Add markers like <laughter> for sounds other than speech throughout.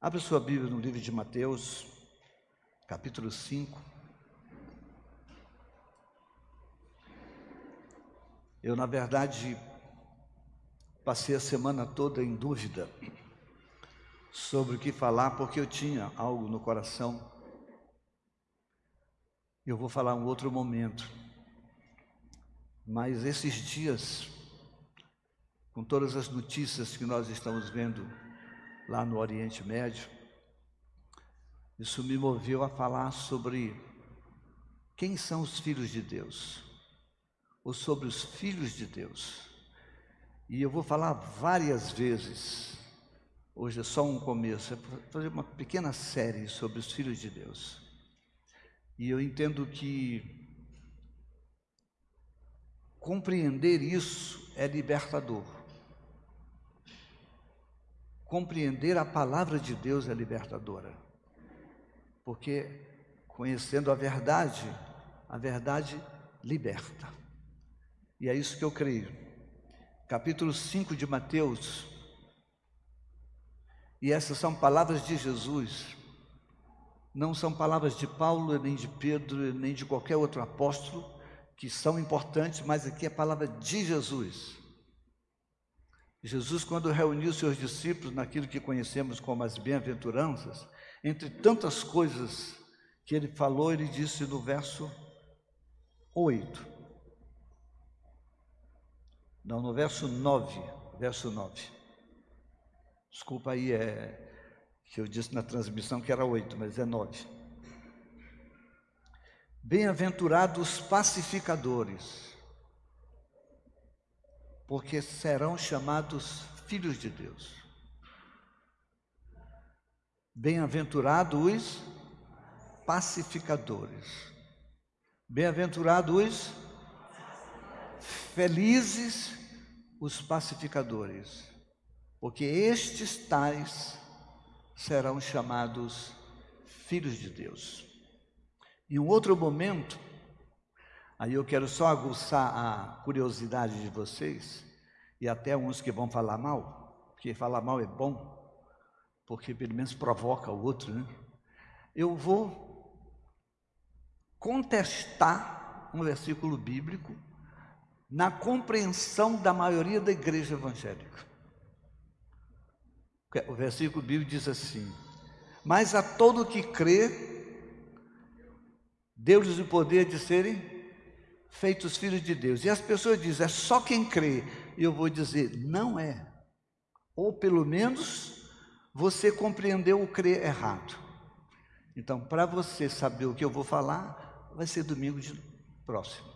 Abra sua Bíblia no livro de Mateus, capítulo 5. Eu, na verdade, passei a semana toda em dúvida sobre o que falar, porque eu tinha algo no coração. Eu vou falar um outro momento. Mas esses dias, com todas as notícias que nós estamos vendo lá no Oriente Médio, isso me moveu a falar sobre quem são os filhos de Deus, ou sobre os filhos de Deus. E eu vou falar várias vezes, hoje é só um começo, é fazer uma pequena série sobre os filhos de Deus. E eu entendo que compreender isso é libertador. Compreender a palavra de Deus é libertadora. Porque conhecendo a verdade, a verdade liberta. E é isso que eu creio. Capítulo 5 de Mateus. E essas são palavras de Jesus. Não são palavras de Paulo, nem de Pedro, nem de qualquer outro apóstolo, que são importantes, mas aqui é a palavra de Jesus. Jesus, quando reuniu seus discípulos naquilo que conhecemos como as bem-aventuranças, entre tantas coisas que ele falou, ele disse no verso 8. Não, no verso 9, verso 9. Desculpa aí, é que eu disse na transmissão que era 8, mas é 9. Bem-aventurados pacificadores, porque serão chamados filhos de Deus. Bem-aventurados os pacificadores. Bem-aventurados os felizes os pacificadores, porque estes tais serão chamados filhos de Deus. Em um outro momento, Aí eu quero só aguçar a curiosidade de vocês, e até uns que vão falar mal, porque falar mal é bom, porque pelo menos provoca o outro, né? Eu vou contestar um versículo bíblico na compreensão da maioria da igreja evangélica. O versículo bíblico diz assim: Mas a todo que crê, deu-lhes o poder de serem feitos filhos de Deus. E as pessoas dizem, é só quem crê. E eu vou dizer, não é. Ou pelo menos você compreendeu o crer errado. Então, para você saber o que eu vou falar, vai ser domingo de próximo.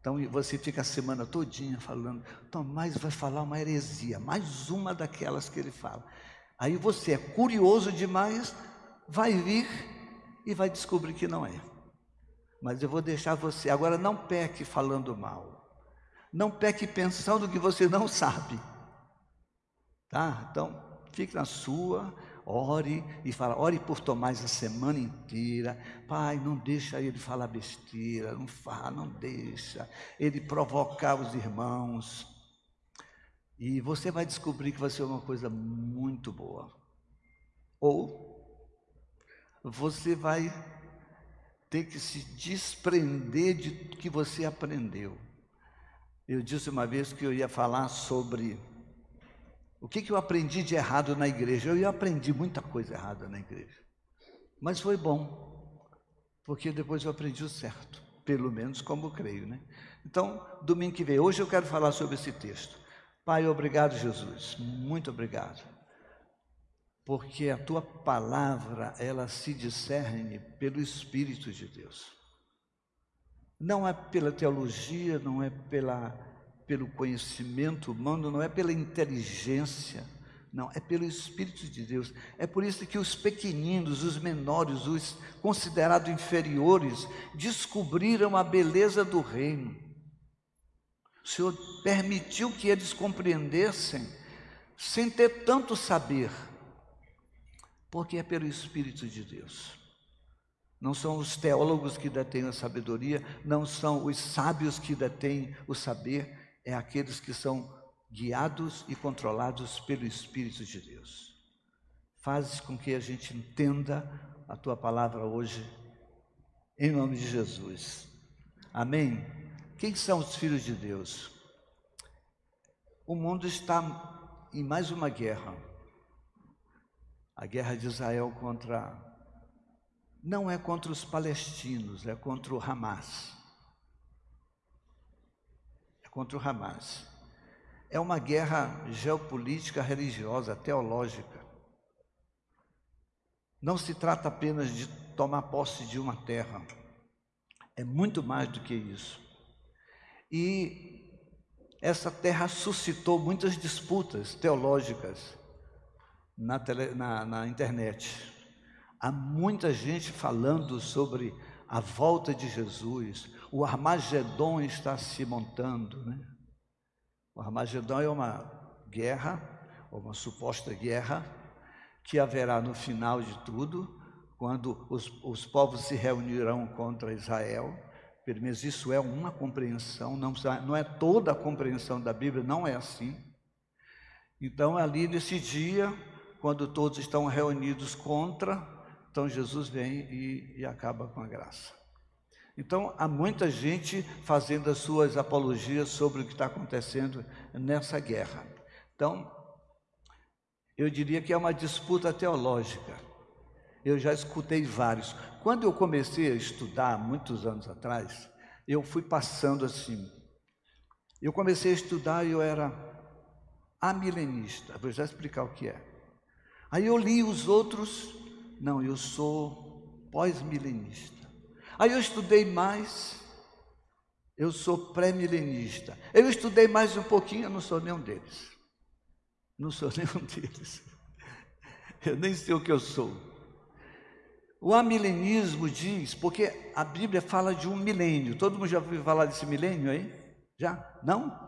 Então você fica a semana todinha falando, Tomás vai falar uma heresia, mais uma daquelas que ele fala. Aí você é curioso demais, vai vir e vai descobrir que não é mas eu vou deixar você. Agora não peque falando mal. Não peque pensando que você não sabe. Tá? Então, fique na sua, ore e fala, ore por Tomás a semana inteira. Pai, não deixa ele falar besteira, não fala, não deixa ele provocar os irmãos. E você vai descobrir que vai ser uma coisa muito boa. Ou você vai ter que se desprender de que você aprendeu. Eu disse uma vez que eu ia falar sobre o que, que eu aprendi de errado na igreja. Eu aprendi muita coisa errada na igreja, mas foi bom, porque depois eu aprendi o certo, pelo menos como eu creio, né? Então, domingo que vem, hoje eu quero falar sobre esse texto. Pai, obrigado, Jesus, muito obrigado porque a tua palavra, ela se discerne pelo Espírito de Deus. Não é pela teologia, não é pela, pelo conhecimento humano, não é pela inteligência, não, é pelo Espírito de Deus. É por isso que os pequeninos, os menores, os considerados inferiores, descobriram a beleza do reino. O Senhor permitiu que eles compreendessem, sem ter tanto saber, porque é pelo Espírito de Deus. Não são os teólogos que detêm a sabedoria, não são os sábios que detêm o saber, é aqueles que são guiados e controlados pelo Espírito de Deus. fazes com que a gente entenda a tua palavra hoje, em nome de Jesus. Amém? Quem são os filhos de Deus? O mundo está em mais uma guerra. A guerra de Israel contra. Não é contra os palestinos, é contra o Hamas. É contra o Hamas. É uma guerra geopolítica, religiosa, teológica. Não se trata apenas de tomar posse de uma terra, é muito mais do que isso. E essa terra suscitou muitas disputas teológicas na, tele, na, na internet. Há muita gente falando sobre a volta de Jesus, o Armagedon está se montando. Né? O Armagedon é uma guerra, uma suposta guerra, que haverá no final de tudo, quando os, os povos se reunirão contra Israel. Pelo menos isso é uma compreensão, não, não é toda a compreensão da Bíblia, não é assim. Então, ali nesse dia, quando todos estão reunidos contra, então Jesus vem e, e acaba com a graça. Então, há muita gente fazendo as suas apologias sobre o que está acontecendo nessa guerra. Então, eu diria que é uma disputa teológica. Eu já escutei vários. Quando eu comecei a estudar, muitos anos atrás, eu fui passando assim. Eu comecei a estudar e eu era amilenista. Vou já explicar o que é. Aí eu li os outros. Não, eu sou pós-milenista. Aí eu estudei mais. Eu sou pré-milenista. Eu estudei mais um pouquinho, eu não sou nenhum deles. Não sou <laughs> nenhum deles. Eu nem sei o que eu sou. O amilenismo diz, porque a Bíblia fala de um milênio. Todo mundo já ouviu falar desse milênio aí? Já? Não?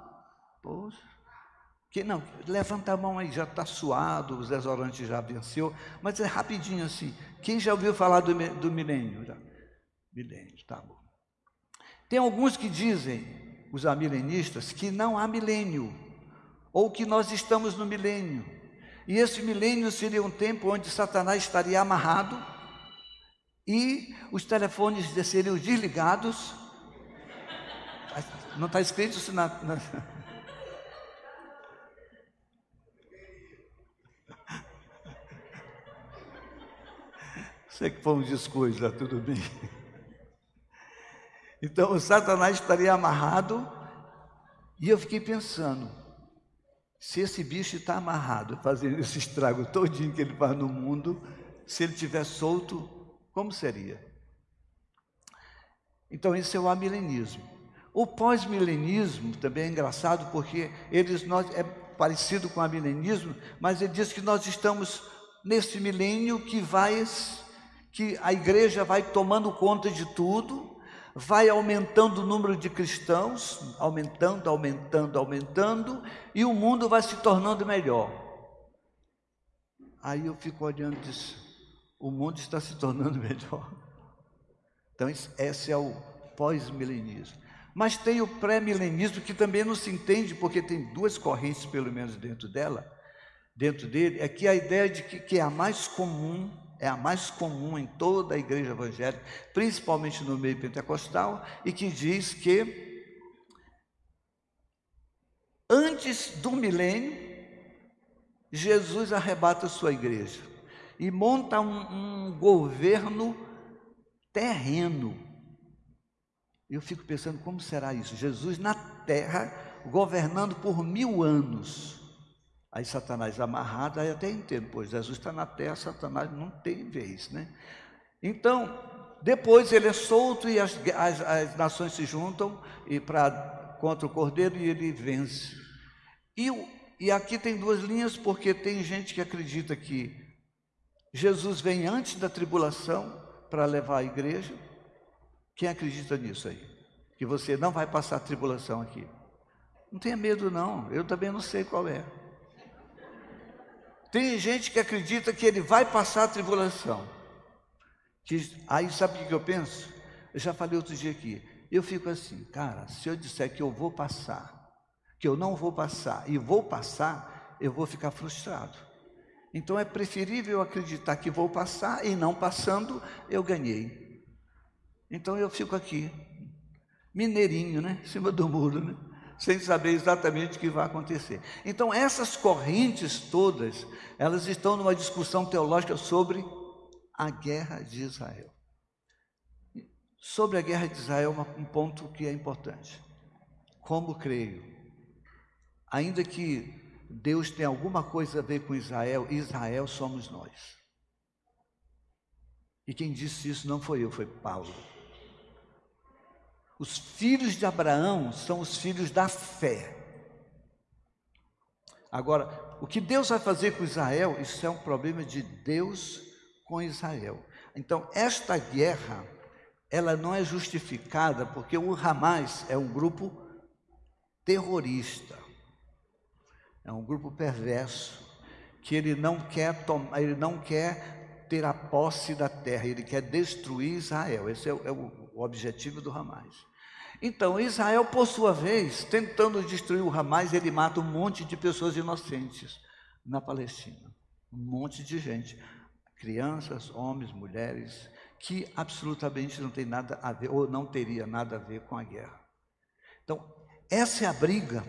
Poxa. Que não, levanta a mão aí, já está suado, os exorantes já venceu, mas é rapidinho assim. Quem já ouviu falar do, do milênio? Já? Milênio, tá bom. Tem alguns que dizem, os amilenistas, que não há milênio ou que nós estamos no milênio. E esse milênio seria um tempo onde Satanás estaria amarrado e os telefones seriam desligados. <laughs> Não está escrito isso na. na... Sei que foi um descuido, tá tudo bem. <laughs> Então, o Satanás estaria amarrado, e eu fiquei pensando, se esse bicho está amarrado, fazendo esse estrago todinho que ele faz no mundo, se ele estiver solto, como seria? Então, esse é o amilenismo. O pós-milenismo também é engraçado porque eles nós é parecido com o milenismo, mas ele diz que nós estamos nesse milênio que vai que a igreja vai tomando conta de tudo vai aumentando o número de cristãos, aumentando, aumentando, aumentando, e o mundo vai se tornando melhor. Aí eu fico olhando e disse, o mundo está se tornando <laughs> melhor. Então, esse é o pós-milenismo. Mas tem o pré-milenismo que também não se entende, porque tem duas correntes, pelo menos, dentro dela, dentro dele, é que a ideia de que, que é a mais comum é a mais comum em toda a igreja evangélica, principalmente no meio pentecostal, e que diz que antes do milênio, Jesus arrebata a sua igreja e monta um, um governo terreno. Eu fico pensando como será isso? Jesus na terra, governando por mil anos. Aí Satanás amarrado, aí até entendo, pois Jesus está na terra, Satanás não tem vez, né? Então, depois ele é solto e as, as, as nações se juntam e pra, contra o cordeiro e ele vence. E, e aqui tem duas linhas, porque tem gente que acredita que Jesus vem antes da tribulação para levar a igreja. Quem acredita nisso aí? Que você não vai passar tribulação aqui. Não tenha medo, não. Eu também não sei qual é. Tem gente que acredita que ele vai passar a tribulação. Que, aí sabe o que eu penso? Eu já falei outro dia aqui. Eu fico assim, cara, se eu disser que eu vou passar, que eu não vou passar e vou passar, eu vou ficar frustrado. Então é preferível acreditar que vou passar e não passando, eu ganhei. Então eu fico aqui, mineirinho, né? Em cima do muro, né? Sem saber exatamente o que vai acontecer. Então essas correntes todas, elas estão numa discussão teológica sobre a guerra de Israel. Sobre a guerra de Israel, um ponto que é importante. Como creio, ainda que Deus tem alguma coisa a ver com Israel, Israel somos nós. E quem disse isso não foi eu, foi Paulo. Os filhos de Abraão são os filhos da fé. Agora, o que Deus vai fazer com Israel, isso é um problema de Deus com Israel. Então, esta guerra, ela não é justificada porque o Hamas é um grupo terrorista. É um grupo perverso que ele não quer tomar, ele não quer ter a posse da terra, ele quer destruir Israel. Esse é o, é o objetivo do Hamas. Então, Israel, por sua vez, tentando destruir o Hamas, ele mata um monte de pessoas inocentes na Palestina. Um monte de gente. Crianças, homens, mulheres, que absolutamente não tem nada a ver, ou não teria nada a ver com a guerra. Então, essa é a briga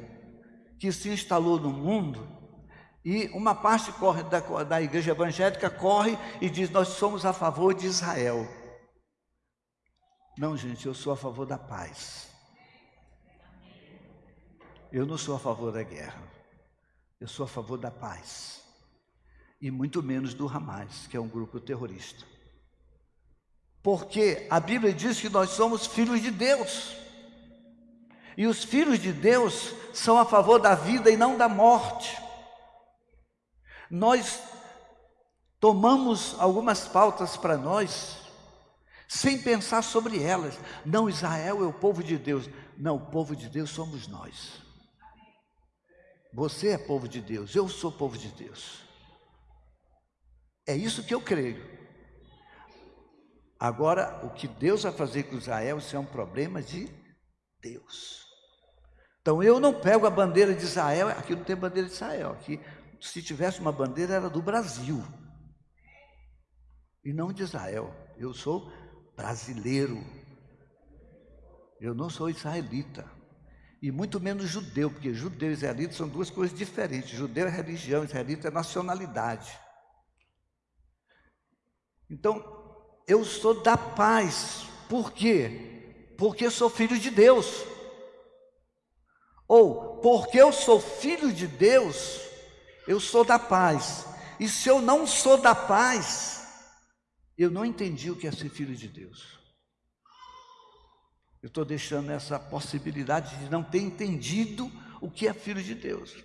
que se instalou no mundo e uma parte corre da, da igreja evangélica corre e diz: Nós somos a favor de Israel. Não, gente, eu sou a favor da paz. Eu não sou a favor da guerra. Eu sou a favor da paz. E muito menos do Hamas, que é um grupo terrorista. Porque a Bíblia diz que nós somos filhos de Deus. E os filhos de Deus são a favor da vida e não da morte. Nós tomamos algumas pautas para nós, sem pensar sobre elas. Não, Israel é o povo de Deus. Não, o povo de Deus somos nós. Você é povo de Deus, eu sou povo de Deus. É isso que eu creio. Agora, o que Deus vai fazer com Israel, isso é um problema de Deus. Então eu não pego a bandeira de Israel, aqui não tem bandeira de Israel, aqui se tivesse uma bandeira era do Brasil. E não de Israel. Eu sou brasileiro. Eu não sou israelita. E muito menos judeu, porque judeu e israelita são duas coisas diferentes. Judeu é religião, israelita é nacionalidade. Então, eu sou da paz. Por quê? Porque sou filho de Deus. Ou, porque eu sou filho de Deus, eu sou da paz. E se eu não sou da paz, eu não entendi o que é ser filho de Deus. Eu estou deixando essa possibilidade de não ter entendido o que é filho de Deus.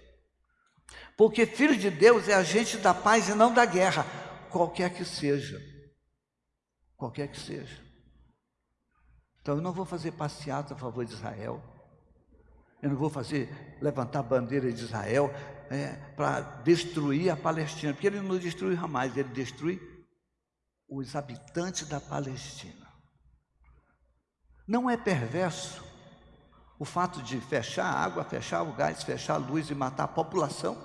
Porque filho de Deus é agente da paz e não da guerra, qualquer que seja. Qualquer que seja. Então eu não vou fazer passeata a favor de Israel. Eu não vou fazer levantar a bandeira de Israel é, para destruir a Palestina, porque ele não destrui Hamas, ele destrui os habitantes da Palestina. Não é perverso o fato de fechar a água, fechar o gás, fechar a luz e matar a população?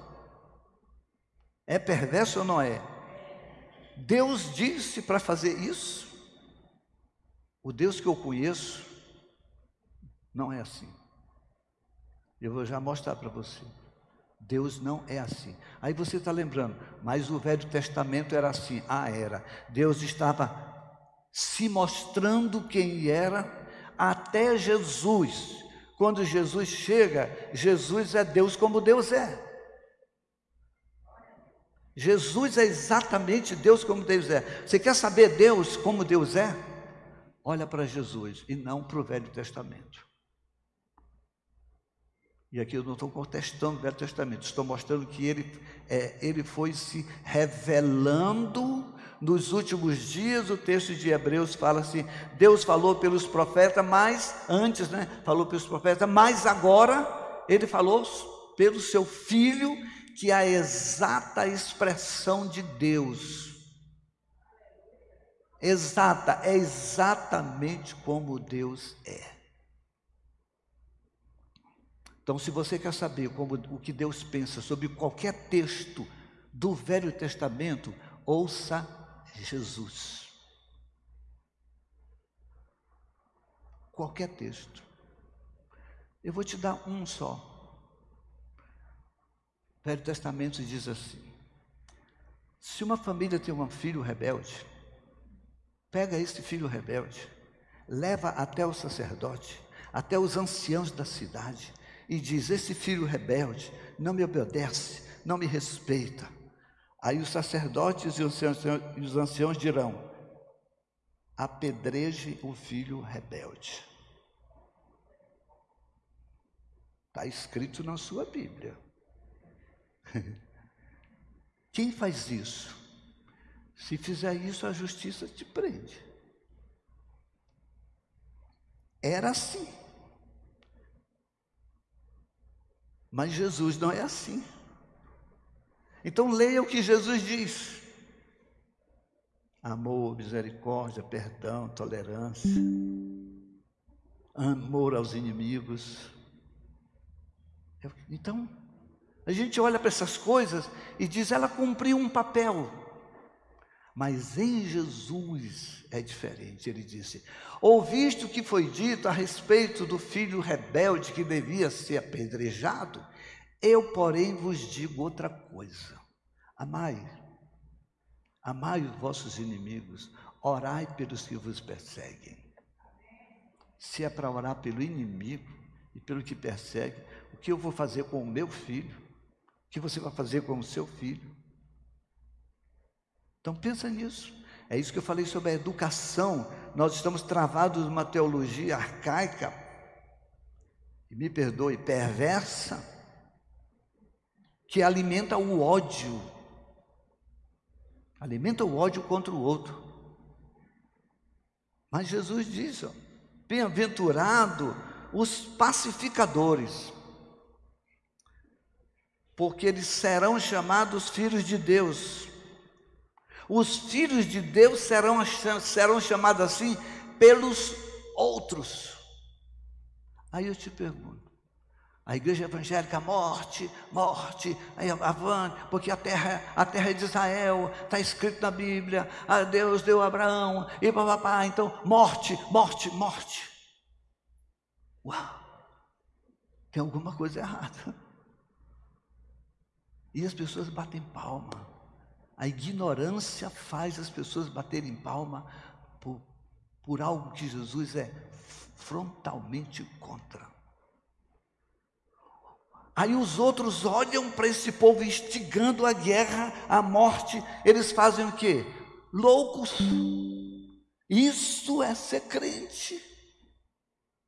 É perverso ou não é? Deus disse para fazer isso? O Deus que eu conheço não é assim. Eu vou já mostrar para você. Deus não é assim. Aí você está lembrando, mas o Velho Testamento era assim. Ah, era. Deus estava se mostrando quem era até Jesus. Quando Jesus chega, Jesus é Deus como Deus é. Jesus é exatamente Deus como Deus é. Você quer saber Deus como Deus é? Olha para Jesus e não para o Velho Testamento. E aqui eu não estou contestando o Velho Testamento, estou mostrando que ele, é, ele foi se revelando nos últimos dias. O texto de Hebreus fala assim: Deus falou pelos profetas, mas antes, né? Falou pelos profetas, mas agora ele falou pelo seu filho, que é a exata expressão de Deus. Exata, é exatamente como Deus é. Então, se você quer saber como, o que Deus pensa sobre qualquer texto do Velho Testamento, ouça Jesus. Qualquer texto. Eu vou te dar um só. O Velho Testamento diz assim: se uma família tem um filho rebelde, pega esse filho rebelde, leva até o sacerdote, até os anciãos da cidade, e diz: Esse filho rebelde não me obedece, não me respeita. Aí os sacerdotes e os anciãos, e os anciãos dirão: apedreje o filho rebelde. Está escrito na sua Bíblia. <laughs> Quem faz isso? Se fizer isso, a justiça te prende. Era assim. Mas Jesus não é assim. Então leia o que Jesus diz: amor, misericórdia, perdão, tolerância, amor aos inimigos. Então, a gente olha para essas coisas e diz: ela cumpriu um papel. Mas em Jesus é diferente. Ele disse: Ouviste o que foi dito a respeito do filho rebelde que devia ser apedrejado? Eu, porém, vos digo outra coisa: amai, amai os vossos inimigos, orai pelos que vos perseguem. Se é para orar pelo inimigo e pelo que persegue, o que eu vou fazer com o meu filho? O que você vai fazer com o seu filho? Então pensa nisso. É isso que eu falei sobre a educação. Nós estamos travados numa teologia arcaica, e me perdoe, perversa, que alimenta o ódio. Alimenta o ódio contra o outro. Mas Jesus diz: bem-aventurado os pacificadores, porque eles serão chamados filhos de Deus. Os filhos de Deus serão, serão chamados assim pelos outros. Aí eu te pergunto, a igreja evangélica, morte, morte, aí avante, porque a terra, a terra é de Israel, está escrito na Bíblia, a Deus deu a Abraão, e papapá, então, morte, morte, morte. Uau, tem alguma coisa errada. E as pessoas batem palma. A ignorância faz as pessoas baterem palma por, por algo que Jesus é frontalmente contra. Aí os outros olham para esse povo instigando a guerra, a morte, eles fazem o quê? Loucos. Isso é ser crente.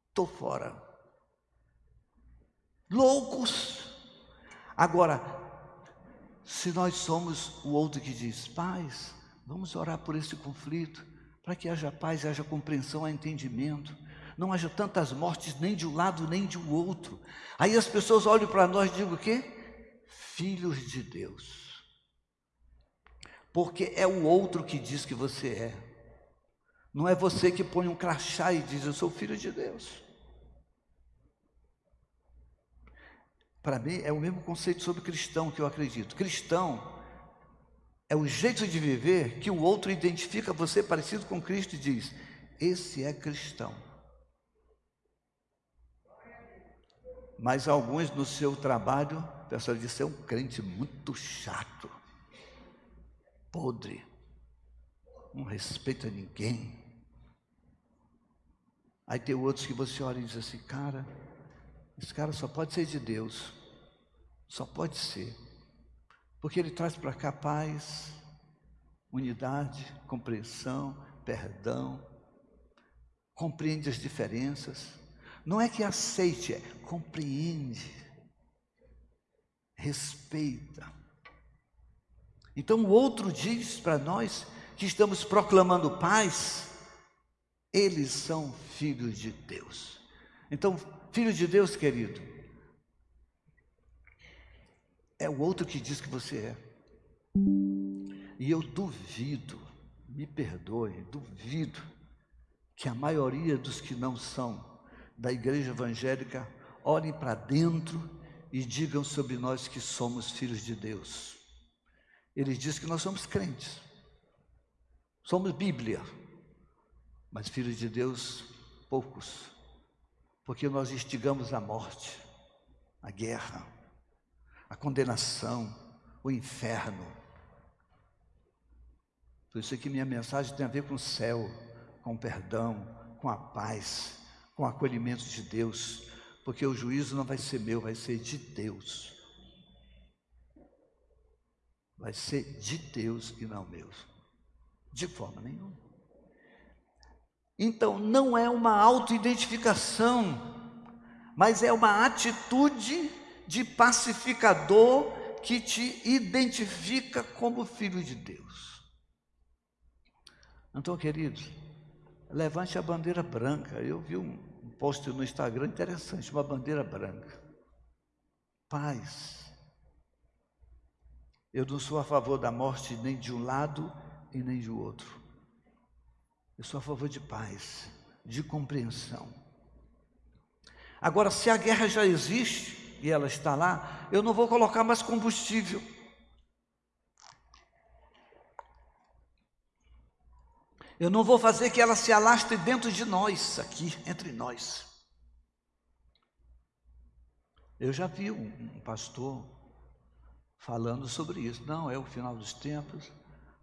Estou fora. Loucos. Agora, se nós somos o outro que diz, paz, vamos orar por esse conflito, para que haja paz, haja compreensão, haja entendimento, não haja tantas mortes nem de um lado nem de um outro. Aí as pessoas olham para nós e dizem o quê? Filhos de Deus. Porque é o outro que diz que você é. Não é você que põe um crachá e diz, eu sou filho de Deus. Para mim, é o mesmo conceito sobre cristão que eu acredito. Cristão é o jeito de viver que o outro identifica você parecido com Cristo e diz: esse é cristão. Mas alguns no seu trabalho, o pessoal diz: é um crente muito chato, podre, não respeita ninguém. Aí tem outros que você olha e diz assim: cara, esse cara só pode ser de Deus. Só pode ser. Porque ele traz para cá paz, unidade, compreensão, perdão, compreende as diferenças. Não é que aceite, é compreende, respeita. Então o outro diz para nós que estamos proclamando paz, eles são filhos de Deus. Então, Filho de Deus, querido, é o outro que diz que você é. E eu duvido, me perdoe, duvido que a maioria dos que não são da igreja evangélica olhem para dentro e digam sobre nós que somos filhos de Deus. Ele diz que nós somos crentes, somos Bíblia, mas filhos de Deus, poucos, porque nós instigamos a morte, a guerra, a condenação, o inferno. Por isso que minha mensagem tem a ver com o céu, com o perdão, com a paz, com o acolhimento de Deus, porque o juízo não vai ser meu, vai ser de Deus. Vai ser de Deus e não meu. De forma nenhuma. Então, não é uma autoidentificação, mas é uma atitude de pacificador que te identifica como filho de Deus. Então, queridos, levante a bandeira branca. Eu vi um post no Instagram interessante, uma bandeira branca. Paz. Eu não sou a favor da morte nem de um lado e nem de outro. Eu sou a favor de paz, de compreensão. Agora, se a guerra já existe e ela está lá, eu não vou colocar mais combustível. Eu não vou fazer que ela se alastre dentro de nós, aqui, entre nós. Eu já vi um, pastor falando sobre isso. Não, é o final dos tempos,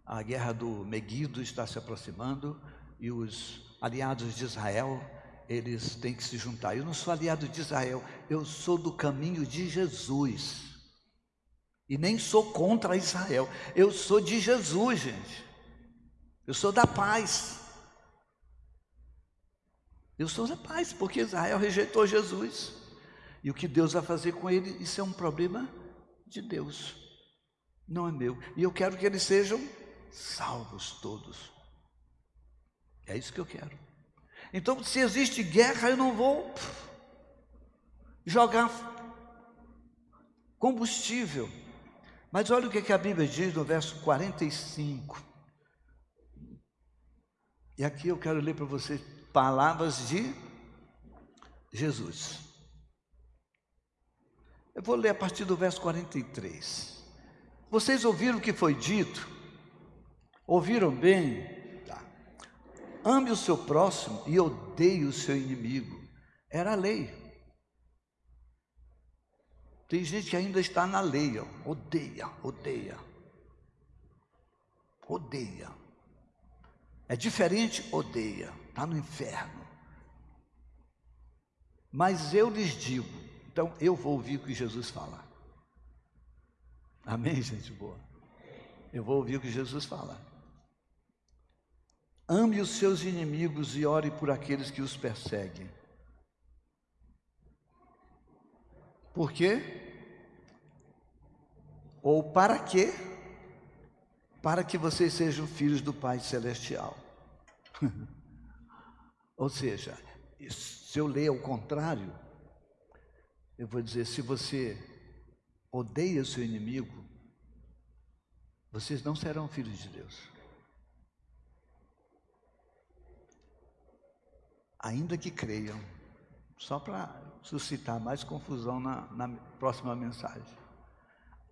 a guerra do Meguido está se aproximando e os aliados de Israel, eles têm que se juntar. Eu não sou aliado de Israel, eu sou do caminho de Jesus. E nem sou contra Israel, eu sou de Jesus, gente. Eu sou da paz. Eu sou da paz, porque Israel rejeitou Jesus. E o que Deus vai fazer com ele, isso é um problema de Deus, não é meu. E eu quero que eles sejam salvos todos. É isso que eu quero. Então, se existe guerra, eu não vou jogar combustível. Mas olha o que a Bíblia diz no verso 45. E aqui eu quero ler para vocês palavras de Jesus. Eu vou ler a partir do verso 43. Vocês ouviram o que foi dito? Ouviram bem? Ame o seu próximo e odeie o seu inimigo. Era a lei. Tem gente que ainda está na lei, ó. odeia, odeia. Odeia. É diferente, odeia, está no inferno. Mas eu lhes digo, então eu vou ouvir o que Jesus fala. Amém, gente boa? Eu vou ouvir o que Jesus fala. Ame os seus inimigos e ore por aqueles que os perseguem. Por quê? Ou para quê? para que vocês sejam filhos do Pai Celestial. <laughs> Ou seja, se eu ler ao contrário, eu vou dizer: se você odeia o seu inimigo, vocês não serão filhos de Deus. Ainda que creiam, só para suscitar mais confusão na, na próxima mensagem.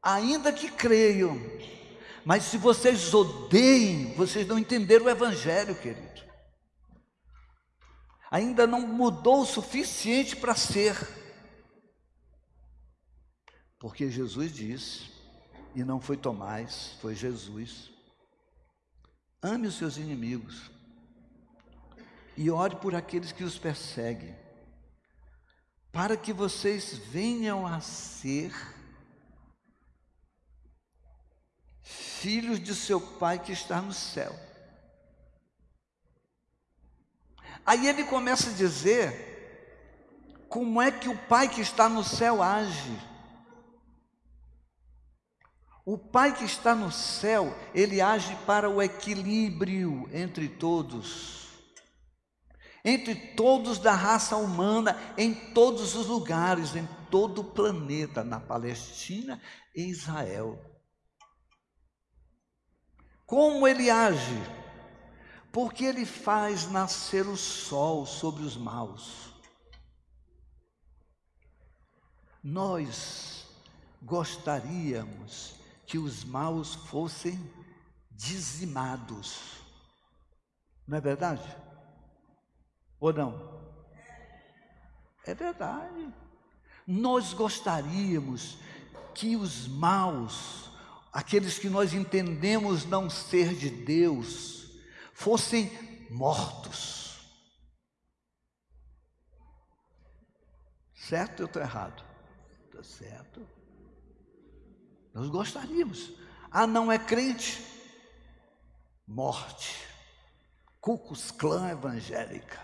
Ainda que creiam, mas se vocês odeiem, vocês não entenderam o Evangelho, querido. Ainda não mudou o suficiente para ser. Porque Jesus disse, e não foi Tomás, foi Jesus: ame os seus inimigos e ore por aqueles que os perseguem, para que vocês venham a ser filhos de seu Pai que está no céu. Aí ele começa a dizer como é que o Pai que está no céu age. O Pai que está no céu, ele age para o equilíbrio entre todos, entre todos da raça humana, em todos os lugares, em todo o planeta, na Palestina e Israel. Como ele age? Porque ele faz nascer o sol sobre os maus. Nós gostaríamos que os maus fossem dizimados. Não é verdade? Ou não? É verdade. Nós gostaríamos que os maus, aqueles que nós entendemos não ser de Deus, fossem mortos. Certo ou estou errado? Está certo. Nós gostaríamos. Ah, não é crente? Morte. Cucus clã evangélica.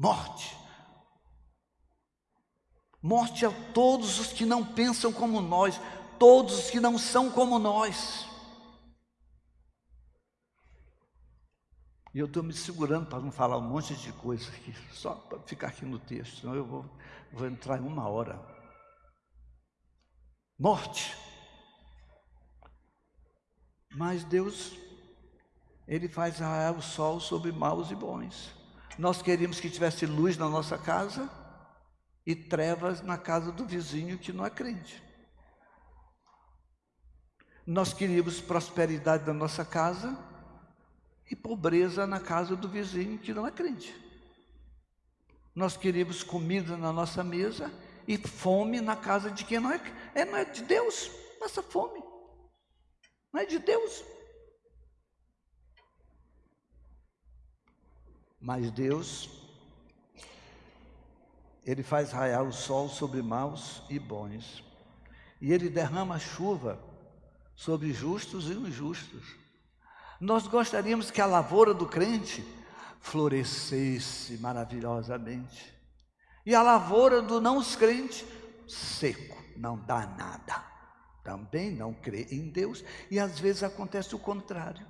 Morte. Morte a todos os que não pensam como nós, todos os que não são como nós. E eu estou me segurando para não falar um monte de coisa aqui, só para ficar aqui no texto, senão eu vou, vou entrar em uma hora. Morte. Mas Deus, Ele faz raiar o sol sobre maus e bons. Nós queríamos que tivesse luz na nossa casa e trevas na casa do vizinho que não é crente. Nós queríamos prosperidade na nossa casa e pobreza na casa do vizinho que não é crente. Nós queríamos comida na nossa mesa e fome na casa de quem não é, é não é de Deus, essa fome. Não é de Deus. Mas Deus, Ele faz raiar o sol sobre maus e bons, e Ele derrama chuva sobre justos e injustos. Nós gostaríamos que a lavoura do crente florescesse maravilhosamente. E a lavoura do não crente, seco, não dá nada. Também não crê em Deus. E às vezes acontece o contrário.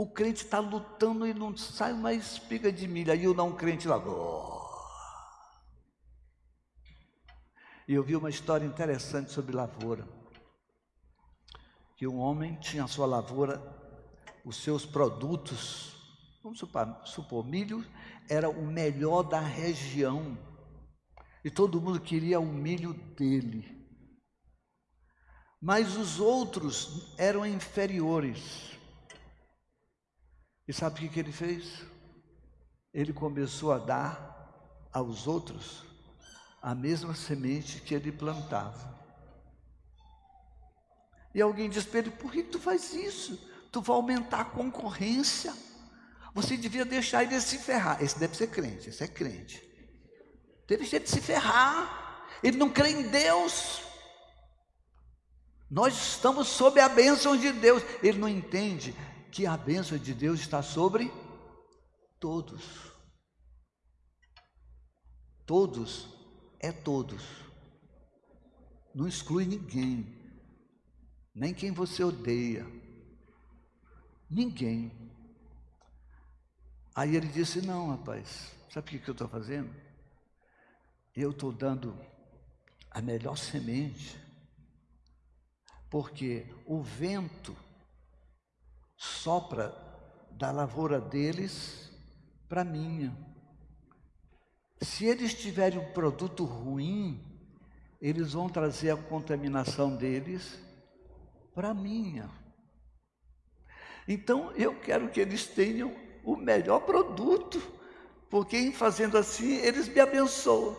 O crente está lutando e não sai uma espiga de milha. E o não crente lá. E eu vi uma história interessante sobre lavoura. Que um homem tinha a sua lavoura os seus produtos, vamos supor, supor, milho era o melhor da região, e todo mundo queria o milho dele. Mas os outros eram inferiores. E sabe o que, ele fez? Ele começou a dar aos outros a mesma semente que ele plantava. E alguém diz para ele: por que tu faz isso? tu vai aumentar a concorrência. Você devia deixar ele se ferrar. Esse deve ser crente, esse é crente. Deve ser de se ferrar. Ele não crê em Deus. Nós estamos sob a bênção de Deus. Ele não entende que a bênção de Deus está sobre todos. Todos é todos. Não exclui ninguém. Nem quem você odeia Ninguém. Aí ele disse: Não, rapaz, sabe o que eu estou fazendo? Eu estou dando a melhor semente, porque o vento sopra da lavoura deles para minha. Se eles tiverem um produto ruim, eles vão trazer a contaminação deles para minha. Então eu quero que eles tenham o melhor produto, porque em fazendo assim eles me abençoam.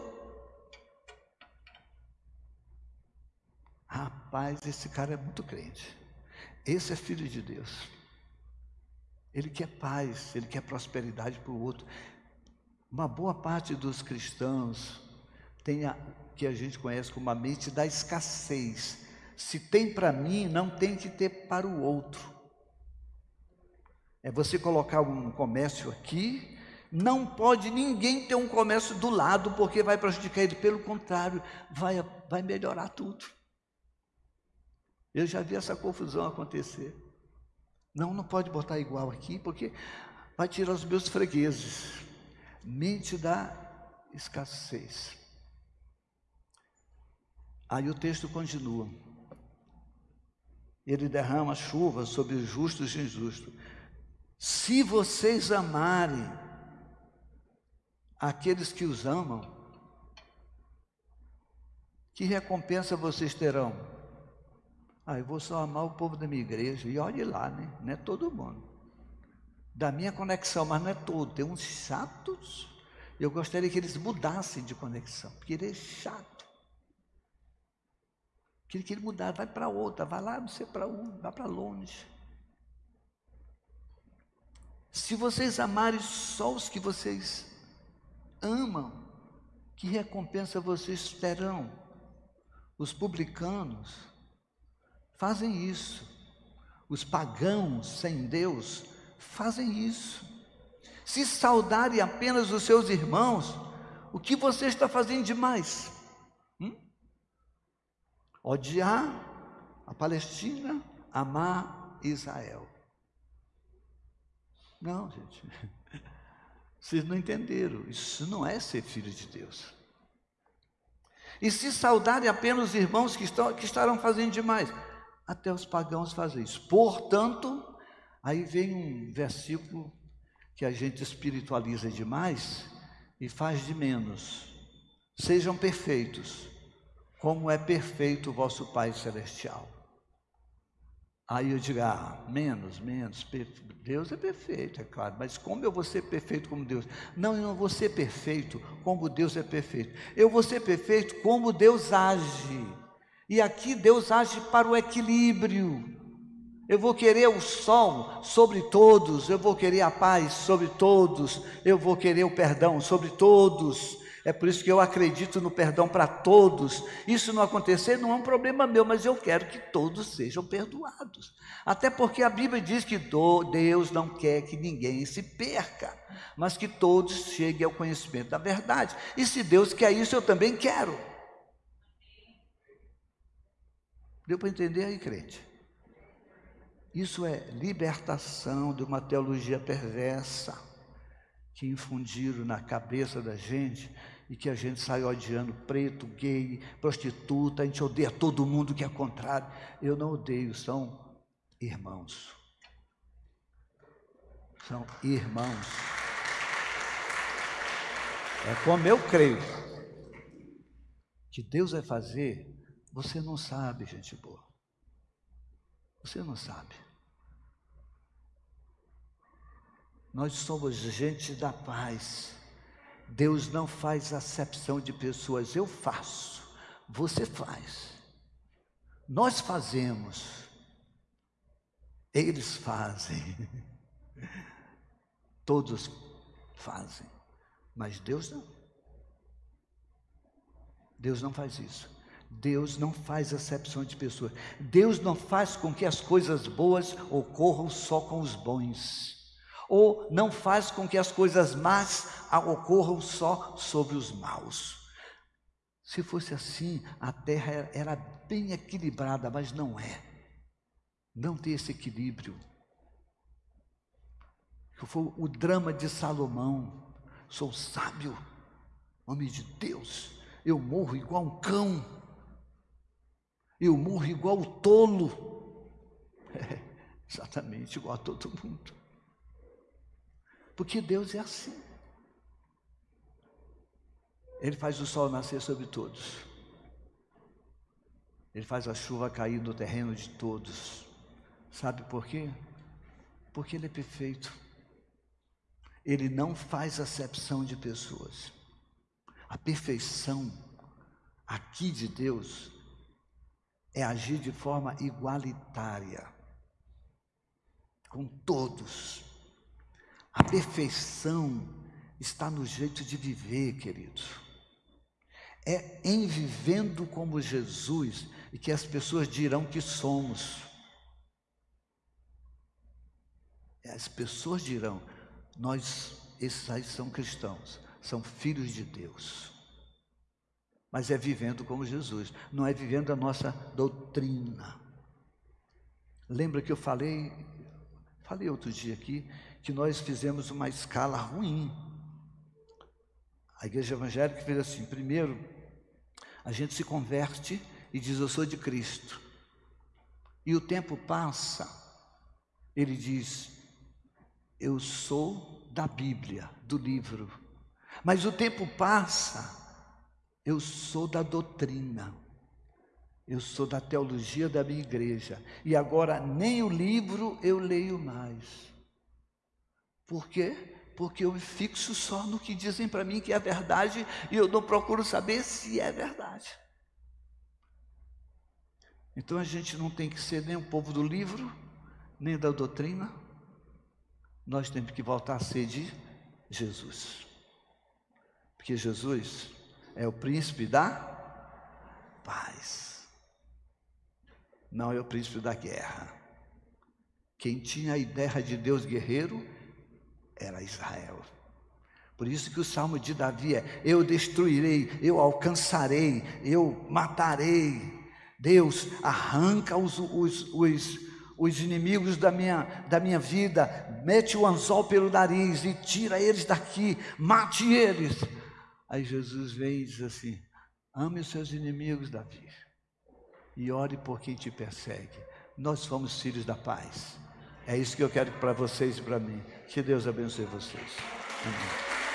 Rapaz, esse cara é muito crente. Esse é filho de Deus. Ele quer paz, ele quer prosperidade para o outro. Uma boa parte dos cristãos tem a que a gente conhece como a mente da escassez. Se tem para mim, não tem que ter para o outro. É você colocar um comércio aqui, não pode ninguém ter um comércio do lado, porque vai prejudicar ele, pelo contrário, vai, vai melhorar tudo. Eu já vi essa confusão acontecer. Não, não pode botar igual aqui, porque vai tirar os meus fregueses. Mente da escassez. Aí o texto continua. Ele derrama chuva sobre os justos e injustos. Se vocês amarem aqueles que os amam, Que recompensa vocês terão? Ah, eu vou só amar o povo da minha igreja. E olhe lá, né? Não é todo mundo. Da minha conexão, mas não é todo. Tem uns chatos. Eu gostaria que eles mudassem de conexão, porque ele é chato. Queria que ele mudasse, vai para outra, vai lá, não sei para um, vai para longe. Se vocês amarem só os que vocês amam, que recompensa vocês terão? Os publicanos fazem isso. Os pagãos sem Deus fazem isso. Se saudarem apenas os seus irmãos, o que você está fazendo demais? Hum? Odiar a Palestina, amar Israel. Não, gente. <laughs> Vocês não entenderam. Isso não é ser filho de Deus. E se saudarem apenas os irmãos que, estão, que estarão fazendo demais. Até os pagãos fazem isso. Portanto, aí vem um versículo que a gente espiritualiza demais e faz de menos. Sejam perfeitos, como é perfeito o vosso Pai Celestial. Aí eu digo, ah, menos, menos, Deus é perfeito, é claro, mas como eu vou ser perfeito como Deus? Não, eu não vou ser perfeito como Deus é perfeito. Eu vou ser perfeito como Deus age. E aqui Deus age para o equilíbrio. Eu vou querer o sol sobre todos, eu vou querer a paz sobre todos, eu vou querer o perdão sobre todos. É por isso que eu acredito no perdão para todos. Isso não acontecer não é um problema meu, mas eu quero que todos sejam perdoados. Até porque a Bíblia diz que Deus não quer que ninguém se perca, mas que todos cheguem ao conhecimento da verdade. E se Deus quer isso, eu também quero. Deu para entender aí, crente? Isso é libertação de uma teologia perversa que infundiram na cabeça da gente e que a gente sai odiando preto, gay, prostituta, a gente odeia todo mundo que é contrário. Eu não odeio, são irmãos. São irmãos. É como eu creio que Deus vai fazer, você não sabe, gente boa. Você não sabe. Nós somos gente da paz. Deus não faz acepção de pessoas, eu faço, você faz, nós fazemos, eles fazem, <laughs> todos fazem, mas Deus não. Deus não faz isso. Deus não faz acepção de pessoas. Deus não faz com que as coisas boas ocorram só com os bons ou não faz com que as coisas más ocorram só sobre os maus. Se fosse assim, a terra era bem equilibrada, mas não é. Não tem esse equilíbrio. Foi o drama de Salomão. Sou sábio, homem de Deus. Eu morro igual um cão. Eu morro igual o tolo. <laughs> É, exatamente igual a todo mundo. Porque Deus é assim. Ele faz o sol nascer sobre todos. Ele faz a chuva cair no terreno de todos. Sabe por quê? Porque Ele é perfeito. Ele não faz acepção de pessoas. A perfeição aqui de Deus é agir de forma igualitária com todos. A perfeição está no jeito de viver, queridos. É em vivendo como Jesus e que as pessoas dirão que somos. As pessoas dirão, nós, esses aí são cristãos, são filhos de Deus. Mas é vivendo como Jesus, não é vivendo a nossa doutrina. Lembra que eu falei, falei outro dia aqui, que nós fizemos uma escala ruim. A igreja evangélica fez assim: primeiro, a gente se converte e diz eu sou de Cristo. E o tempo passa, ele diz eu sou da Bíblia, do livro. Mas o tempo passa, eu sou da doutrina. Eu sou da teologia da minha igreja. E agora nem o livro eu leio mais. Por quê? Porque eu me fixo só no que dizem para mim que é verdade e eu não procuro saber se é verdade. Então a gente não tem que ser nem o povo do livro, nem da doutrina. Nós temos que voltar a ser de Jesus. Porque Jesus é o príncipe da paz não é o príncipe da guerra. Quem tinha a ideia de Deus guerreiro era Israel. Por isso que o salmo de Davi é: Eu destruirei, eu alcançarei, eu matarei. Deus arranca os, os, os, os inimigos da minha, da minha vida, mete o anzol pelo nariz e tira eles daqui, mate eles. Aí Jesus vem e diz assim: Ame os seus inimigos, Davi e ore por quem te persegue. Nós somos filhos da paz. É isso que eu quero para vocês e para mim. Que Deus abençoe vocês. Amém.